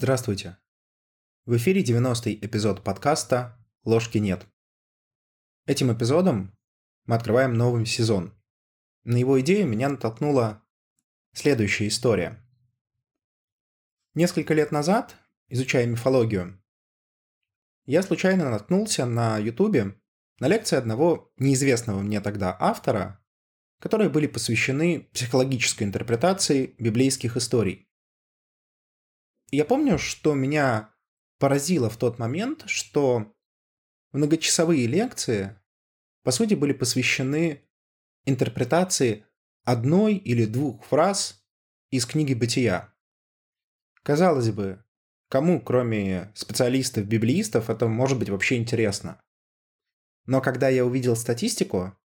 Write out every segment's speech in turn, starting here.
Здравствуйте. В эфире 90-й эпизод подкаста «Ложки нет». Этим эпизодом мы открываем новый сезон. На его идею меня натолкнула следующая история. Несколько лет назад, изучая мифологию, я случайно наткнулся на ютубе на лекции одного неизвестного мне тогда автора, которые были посвящены психологической интерпретации библейских историй. Я помню, что меня поразило в тот момент, что многочасовые лекции, по сути, были посвящены интерпретации одной или двух фраз из книги «Бытия». Казалось бы, кому, кроме специалистов-библеистов, это может быть вообще интересно? Но когда я увидел статистику,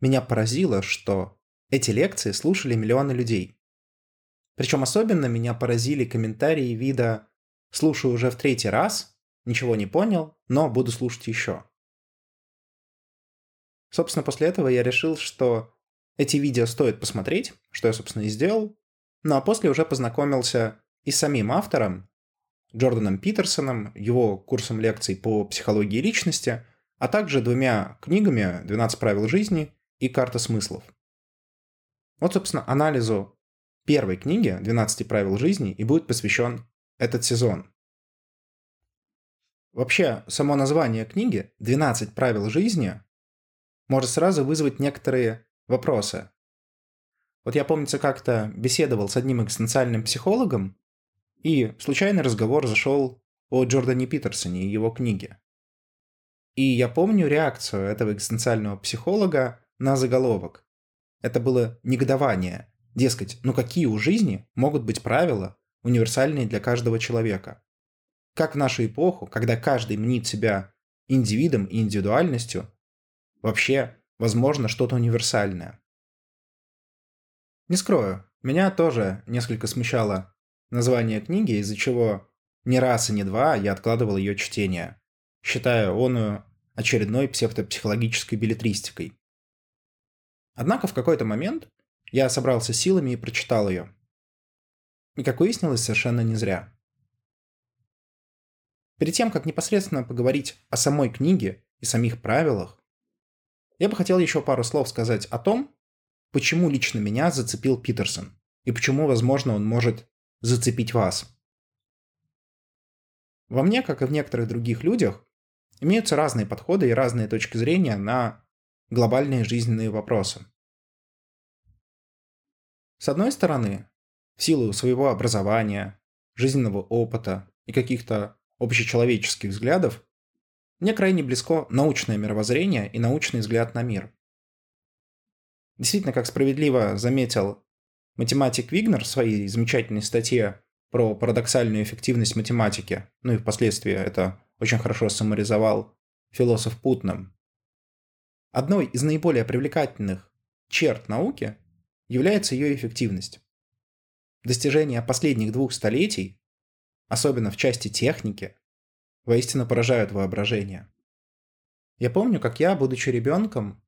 меня поразило, что эти лекции слушали миллионы людей. Причем особенно меня поразили комментарии вида «слушаю уже в третий раз, ничего не понял, но буду слушать еще». Собственно, после этого я решил, что эти видео стоит посмотреть, что я, собственно, и сделал. Ну а после уже познакомился и с самим автором, Джорданом Питерсоном, его курсом лекций по психологии личности, а также двумя книгами «12 правил жизни» и «Карта смыслов». Вот, собственно, анализу первой книги «12 правил жизни» и будет посвящен этот сезон. Вообще, само название книги «12 правил жизни» может сразу вызвать некоторые вопросы. Вот я, помнится, как-то беседовал с одним экзистенциальным психологом, и случайный разговор зашел о Джордане Питерсоне и его книге. И я помню реакцию этого экзистенциального психолога на заголовок. Это было негодование – Дескать, ну какие у жизни могут быть правила, универсальные для каждого человека? Как в нашу эпоху, когда каждый мнит себя индивидом и индивидуальностью, вообще возможно что-то универсальное? Не скрою, меня тоже несколько смущало название книги, из-за чего ни раз и ни два я откладывал ее чтение, считая оную очередной псевдопсихологической билетристикой. Однако в какой-то момент я собрался силами и прочитал ее. И, как выяснилось, совершенно не зря. Перед тем, как непосредственно поговорить о самой книге и самих правилах, я бы хотел еще пару слов сказать о том, почему лично меня зацепил Питерсон и почему, возможно, он может зацепить вас. Во мне, как и в некоторых других людях, имеются разные подходы и разные точки зрения на глобальные жизненные вопросы. С одной стороны, в силу своего образования, жизненного опыта и каких-то общечеловеческих взглядов, мне крайне близко научное мировоззрение и научный взгляд на мир. Действительно, как справедливо заметил математик Вигнер в своей замечательной статье про парадоксальную эффективность математики, ну и впоследствии это очень хорошо саморизовал философ Путнам. Одной из наиболее привлекательных черт науки является ее эффективность. Достижения последних двух столетий, особенно в части техники, воистину поражают воображение. Я помню, как я, будучи ребенком,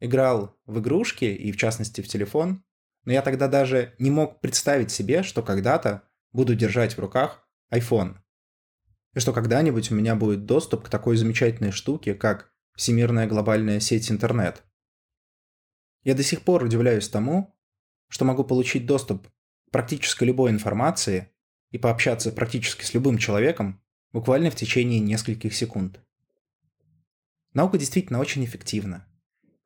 играл в игрушки и, в частности, в телефон, но я тогда даже не мог представить себе, что когда-то буду держать в руках iPhone. И что когда-нибудь у меня будет доступ к такой замечательной штуке, как всемирная глобальная сеть интернет – я до сих пор удивляюсь тому, что могу получить доступ к практически любой информации и пообщаться практически с любым человеком буквально в течение нескольких секунд. Наука действительно очень эффективна.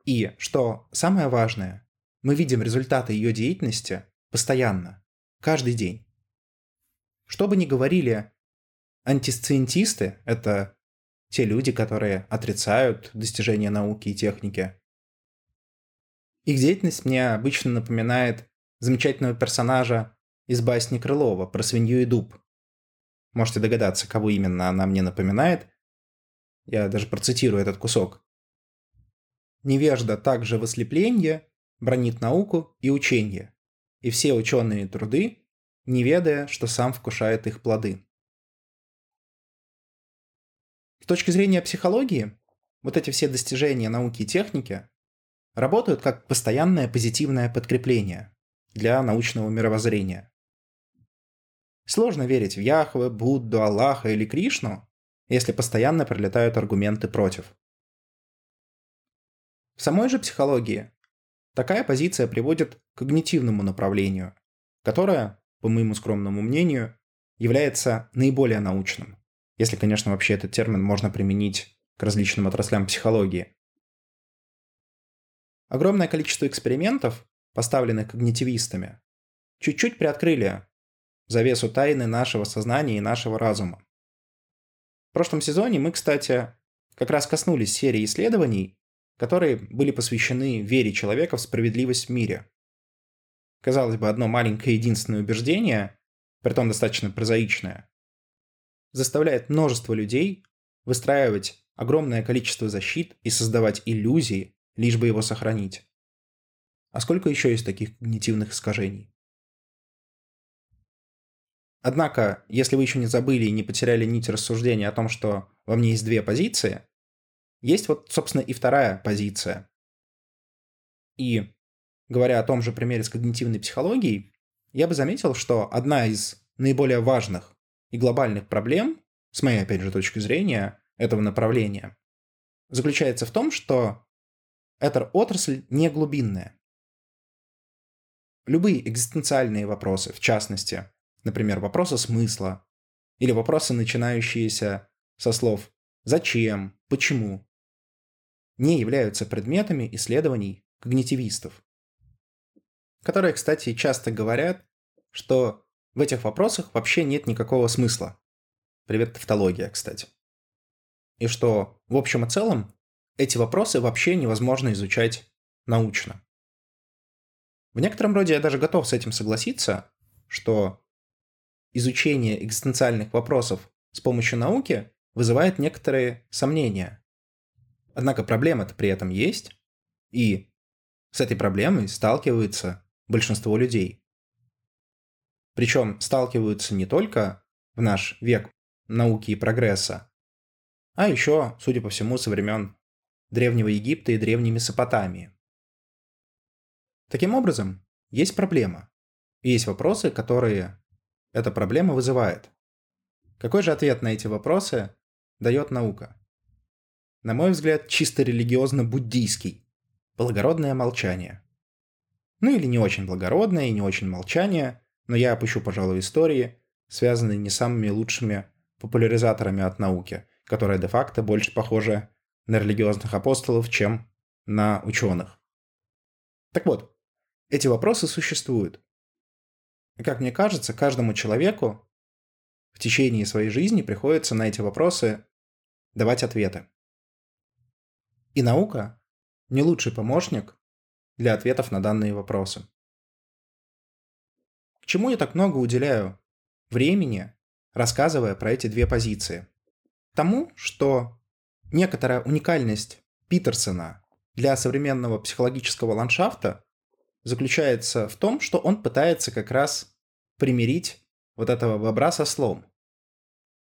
И, что самое важное, мы видим результаты ее деятельности постоянно, каждый день. Что бы ни говорили антисциентисты, это те люди, которые отрицают достижения науки и техники, их деятельность мне обычно напоминает замечательного персонажа из басни Крылова про свинью и дуб. Можете догадаться, кого именно она мне напоминает. Я даже процитирую этот кусок. «Невежда также в ослепленье бронит науку и учение, и все ученые труды, не ведая, что сам вкушает их плоды». С точки зрения психологии, вот эти все достижения науки и техники работают как постоянное позитивное подкрепление для научного мировоззрения. Сложно верить в Яхве, Будду, Аллаха или Кришну, если постоянно прилетают аргументы против. В самой же психологии такая позиция приводит к когнитивному направлению, которое, по моему скромному мнению, является наиболее научным, если, конечно, вообще этот термин можно применить к различным отраслям психологии. Огромное количество экспериментов, поставленных когнитивистами, чуть-чуть приоткрыли завесу тайны нашего сознания и нашего разума. В прошлом сезоне мы, кстати, как раз коснулись серии исследований, которые были посвящены вере человека в справедливость в мире. Казалось бы, одно маленькое единственное убеждение, притом достаточно прозаичное, заставляет множество людей выстраивать огромное количество защит и создавать иллюзии, лишь бы его сохранить. А сколько еще есть таких когнитивных искажений? Однако, если вы еще не забыли и не потеряли нить рассуждения о том, что во мне есть две позиции, есть вот, собственно, и вторая позиция. И говоря о том же примере с когнитивной психологией, я бы заметил, что одна из наиболее важных и глобальных проблем, с моей, опять же, точки зрения, этого направления, заключается в том, что эта отрасль не глубинная. Любые экзистенциальные вопросы, в частности, например, вопросы смысла, или вопросы, начинающиеся со слов «зачем», «почему», не являются предметами исследований когнитивистов, которые, кстати, часто говорят, что в этих вопросах вообще нет никакого смысла. Привет, тавтология, кстати. И что, в общем и целом, эти вопросы вообще невозможно изучать научно. В некотором роде я даже готов с этим согласиться, что изучение экзистенциальных вопросов с помощью науки вызывает некоторые сомнения. Однако проблема-то при этом есть, и с этой проблемой сталкивается большинство людей. Причем сталкиваются не только в наш век науки и прогресса, а еще, судя по всему, со времен Древнего Египта и Древней Месопотамии. Таким образом, есть проблема. И есть вопросы, которые эта проблема вызывает. Какой же ответ на эти вопросы дает наука? На мой взгляд, чисто религиозно-буддийский. Благородное молчание. Ну или не очень благородное и не очень молчание, но я опущу, пожалуй, истории, связанные не самыми лучшими популяризаторами от науки, которые де-факто больше похожи на религиозных апостолов, чем на ученых. Так вот, эти вопросы существуют. И как мне кажется, каждому человеку в течение своей жизни приходится на эти вопросы давать ответы. И наука не лучший помощник для ответов на данные вопросы. К чему я так много уделяю времени, рассказывая про эти две позиции? Тому, что некоторая уникальность Питерсона для современного психологического ландшафта заключается в том, что он пытается как раз примирить вот этого бобра со слом.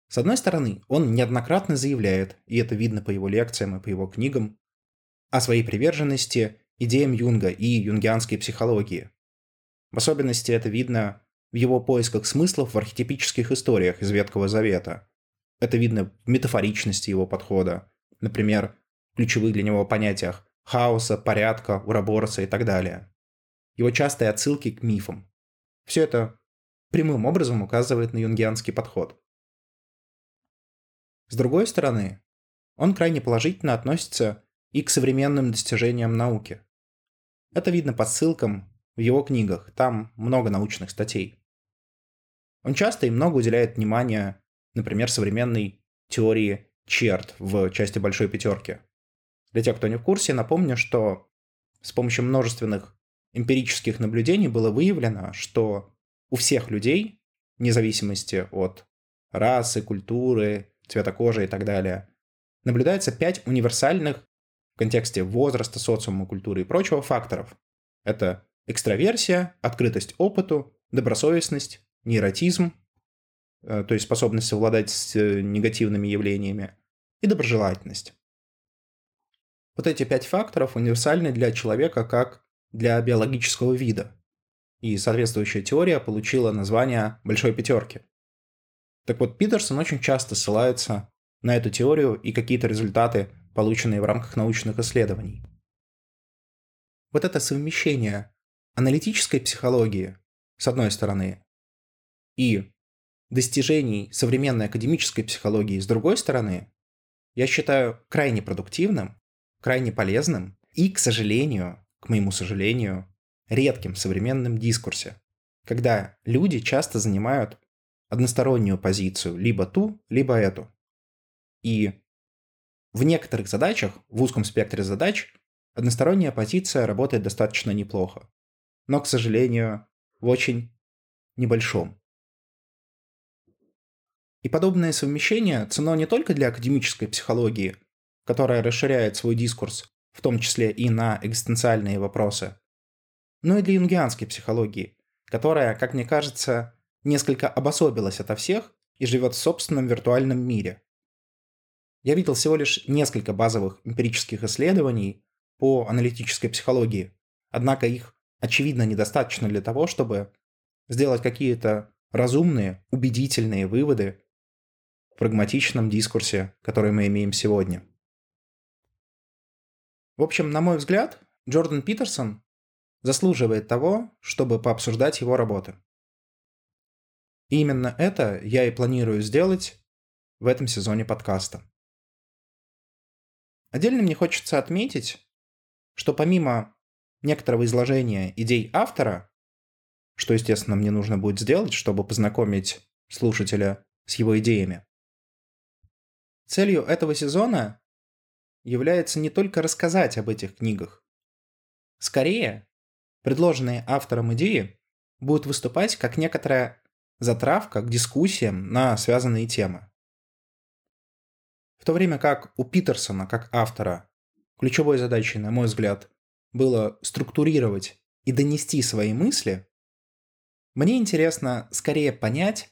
С одной стороны, он неоднократно заявляет, и это видно по его лекциям и по его книгам, о своей приверженности идеям Юнга и юнгианской психологии. В особенности это видно в его поисках смыслов в архетипических историях из Ветхого Завета. Это видно в метафоричности его подхода, например, в ключевых для него понятиях хаоса, порядка, уроборца и так далее его частые отсылки к мифам. Все это прямым образом указывает на юнгианский подход. С другой стороны, он крайне положительно относится и к современным достижениям науки. Это видно по ссылкам в его книгах, там много научных статей. Он часто и много уделяет внимания, например, современной теории черт в части большой пятерки. Для тех, кто не в курсе, напомню, что с помощью множественных эмпирических наблюдений было выявлено, что у всех людей, вне зависимости от расы, культуры, цвета кожи и так далее, наблюдается пять универсальных в контексте возраста, социума, культуры и прочего факторов. Это экстраверсия, открытость опыту, добросовестность, нейротизм, то есть способность совладать с э, негативными явлениями, и доброжелательность. Вот эти пять факторов универсальны для человека как для биологического вида. и соответствующая теория получила название «большой пятерки». Так вот, Питерсон очень часто ссылается на эту теорию и какие-то результаты, полученные в рамках научных исследований. Вот это совмещение аналитической психологии, с одной стороны, и достижений современной академической психологии, с другой стороны, я считаю крайне продуктивным, крайне полезным и, к сожалению, к моему сожалению, редким в современном дискурсе, когда люди часто занимают одностороннюю позицию, либо ту, либо эту. И в некоторых задачах, в узком спектре задач, односторонняя позиция работает достаточно неплохо. Но, к сожалению, в очень небольшом. И подобное совмещение ценно не только для академической психологии, которая расширяет свой дискурс, в том числе и на экзистенциальные вопросы, но и для юнгианской психологии, которая, как мне кажется, несколько обособилась ото всех и живет в собственном виртуальном мире. Я видел всего лишь несколько базовых эмпирических исследований по аналитической психологии, однако их очевидно недостаточно для того, чтобы сделать какие-то разумные, убедительные выводы прагматичном дискурсе, который мы имеем сегодня. В общем, на мой взгляд, Джордан Питерсон заслуживает того, чтобы пообсуждать его работы. И именно это я и планирую сделать в этом сезоне подкаста. Отдельно мне хочется отметить, что помимо некоторого изложения идей автора, что, естественно, мне нужно будет сделать, чтобы познакомить слушателя с его идеями, целью этого сезона является не только рассказать об этих книгах. Скорее, предложенные автором идеи будут выступать как некоторая затравка к дискуссиям на связанные темы. В то время как у Питерсона, как автора, ключевой задачей, на мой взгляд, было структурировать и донести свои мысли, мне интересно скорее понять,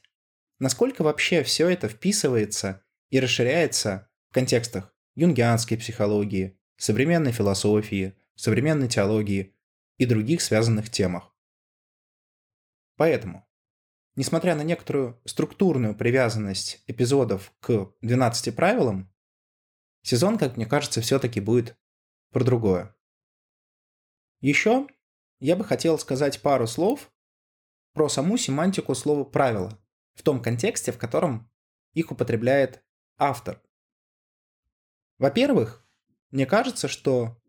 насколько вообще все это вписывается и расширяется в контекстах юнгианской психологии, современной философии, современной теологии и других связанных темах. Поэтому Несмотря на некоторую структурную привязанность эпизодов к 12 правилам, сезон, как мне кажется, все-таки будет про другое. Еще я бы хотел сказать пару слов про саму семантику слова «правило» в том контексте, в котором их употребляет автор. Во-первых, мне кажется, что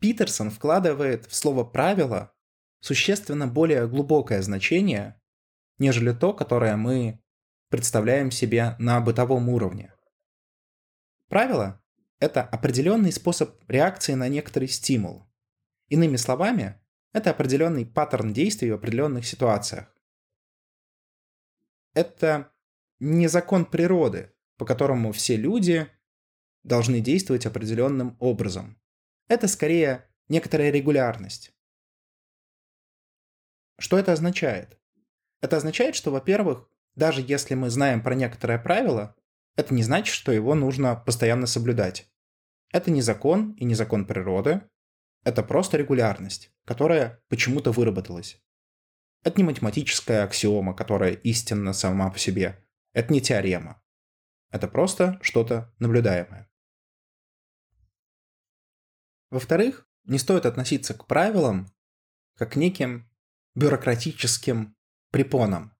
Питерсон вкладывает в слово «правило» существенно более глубокое значение, нежели то, которое мы представляем себе на бытовом уровне. Правило – это определенный способ реакции на некоторый стимул. Иными словами, это определенный паттерн действий в определенных ситуациях. Это не закон природы, по которому все люди должны действовать определенным образом. Это скорее некоторая регулярность. Что это означает? Это означает, что, во-первых, даже если мы знаем про некоторое правило, это не значит, что его нужно постоянно соблюдать. Это не закон и не закон природы, это просто регулярность, которая почему-то выработалась. Это не математическая аксиома, которая истинна сама по себе. Это не теорема. Это просто что-то наблюдаемое. Во-вторых, не стоит относиться к правилам как к неким бюрократическим препоном.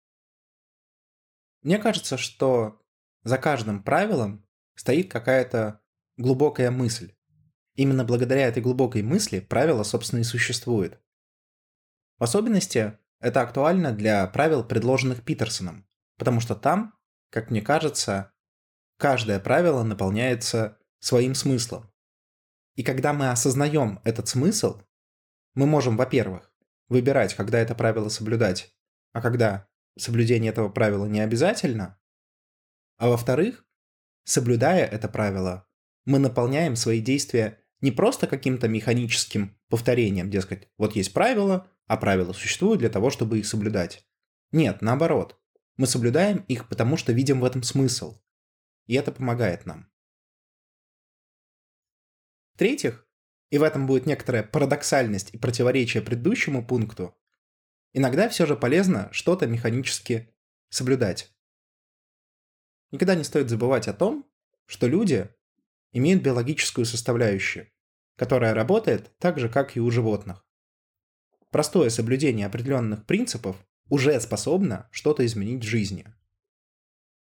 Мне кажется, что за каждым правилом стоит какая-то глубокая мысль. Именно благодаря этой глубокой мысли правило, собственно, и существует. В особенности это актуально для правил, предложенных Питерсоном, потому что там, как мне кажется, каждое правило наполняется своим смыслом. И когда мы осознаем этот смысл, мы можем, во-первых, выбирать, когда это правило соблюдать, а когда соблюдение этого правила не обязательно, а во-вторых, соблюдая это правило, мы наполняем свои действия не просто каким-то механическим повторением, дескать, вот есть правила, а правила существуют для того, чтобы их соблюдать. Нет, наоборот. Мы соблюдаем их, потому что видим в этом смысл. И это помогает нам. В-третьих, и в этом будет некоторая парадоксальность и противоречие предыдущему пункту, иногда все же полезно что-то механически соблюдать. Никогда не стоит забывать о том, что люди имеют биологическую составляющую, которая работает так же, как и у животных. Простое соблюдение определенных принципов уже способно что-то изменить в жизни.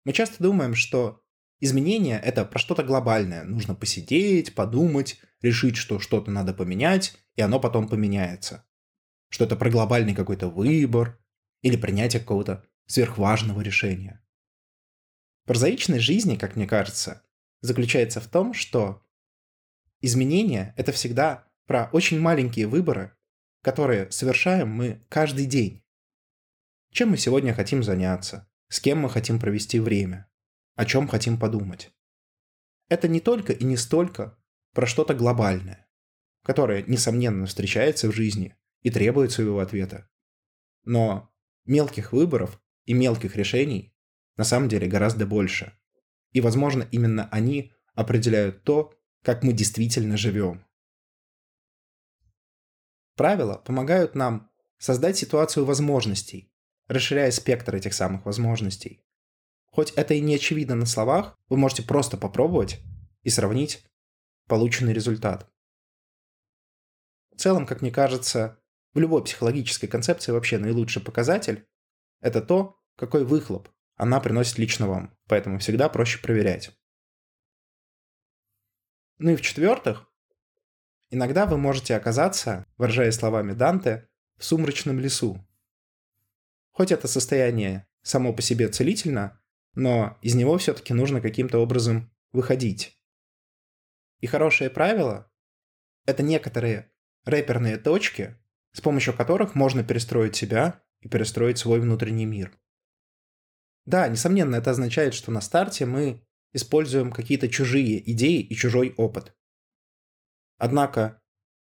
Мы часто думаем, что изменение – это про что-то глобальное. Нужно посидеть, подумать, решить, что что-то надо поменять, и оно потом поменяется. Что это про глобальный какой-то выбор или принятие какого-то сверхважного решения. Прозаичность жизни, как мне кажется, заключается в том, что изменение – это всегда про очень маленькие выборы, которые совершаем мы каждый день. Чем мы сегодня хотим заняться, с кем мы хотим провести время, о чем хотим подумать. Это не только и не столько про что-то глобальное, которое, несомненно, встречается в жизни и требует своего ответа. Но мелких выборов и мелких решений на самом деле гораздо больше. И, возможно, именно они определяют то, как мы действительно живем. Правила помогают нам создать ситуацию возможностей, расширяя спектр этих самых возможностей. Хоть это и не очевидно на словах, вы можете просто попробовать и сравнить полученный результат. В целом, как мне кажется, в любой психологической концепции вообще наилучший показатель – это то, какой выхлоп она приносит лично вам, поэтому всегда проще проверять. Ну и в-четвертых, иногда вы можете оказаться, выражая словами Данте, в сумрачном лесу. Хоть это состояние само по себе целительно, но из него все-таки нужно каким-то образом выходить. И хорошее правило – это некоторые рэперные точки, с помощью которых можно перестроить себя и перестроить свой внутренний мир. Да, несомненно, это означает, что на старте мы используем какие-то чужие идеи и чужой опыт. Однако,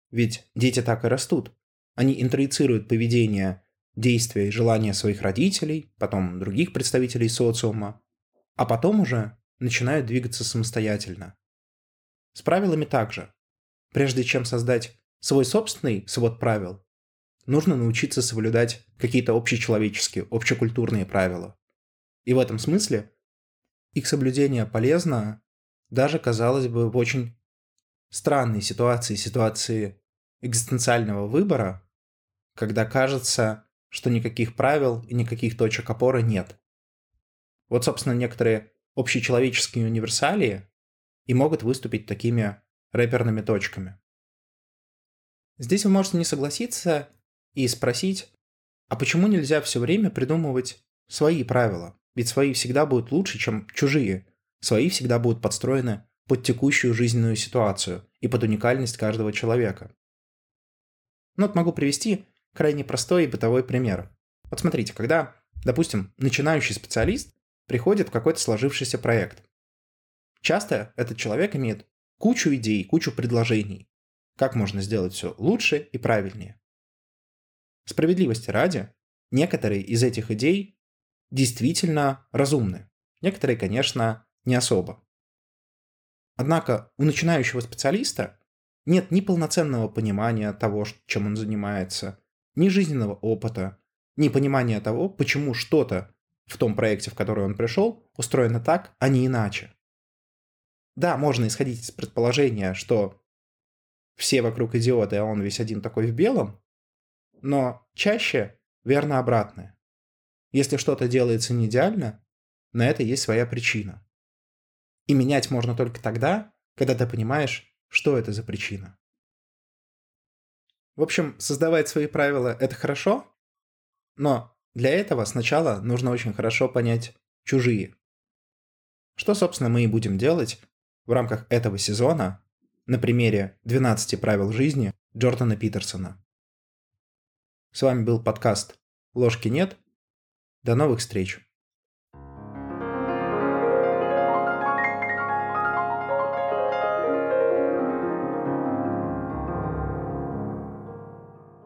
ведь дети так и растут. Они интроицируют поведение, действия и желания своих родителей, потом других представителей социума, а потом уже начинают двигаться самостоятельно. С правилами также. Прежде чем создать свой собственный свод правил, нужно научиться соблюдать какие-то общечеловеческие, общекультурные правила. И в этом смысле их соблюдение полезно даже, казалось бы, в очень странной ситуации, ситуации экзистенциального выбора, когда кажется, что никаких правил и никаких точек опоры нет. Вот, собственно, некоторые общечеловеческие универсалии и могут выступить такими рэперными точками. Здесь вы можете не согласиться и спросить, а почему нельзя все время придумывать свои правила? Ведь свои всегда будут лучше, чем чужие. Свои всегда будут подстроены под текущую жизненную ситуацию и под уникальность каждого человека. Ну вот могу привести крайне простой и бытовой пример. Вот смотрите, когда, допустим, начинающий специалист приходит в какой-то сложившийся проект. Часто этот человек имеет кучу идей, кучу предложений, как можно сделать все лучше и правильнее. Справедливости ради, некоторые из этих идей действительно разумны. Некоторые, конечно, не особо. Однако у начинающего специалиста нет ни полноценного понимания того, чем он занимается, ни жизненного опыта, ни понимания того, почему что-то в том проекте, в который он пришел, устроено так, а не иначе. Да, можно исходить из предположения, что все вокруг идиоты, а он весь один такой в белом, но чаще верно обратное. Если что-то делается не идеально, на это есть своя причина. И менять можно только тогда, когда ты понимаешь, что это за причина. В общем, создавать свои правила – это хорошо, но для этого сначала нужно очень хорошо понять чужие. Что, собственно, мы и будем делать в рамках этого сезона на примере 12 правил жизни Джордана Питерсона. С вами был подкаст «Ложки нет», до новых встреч!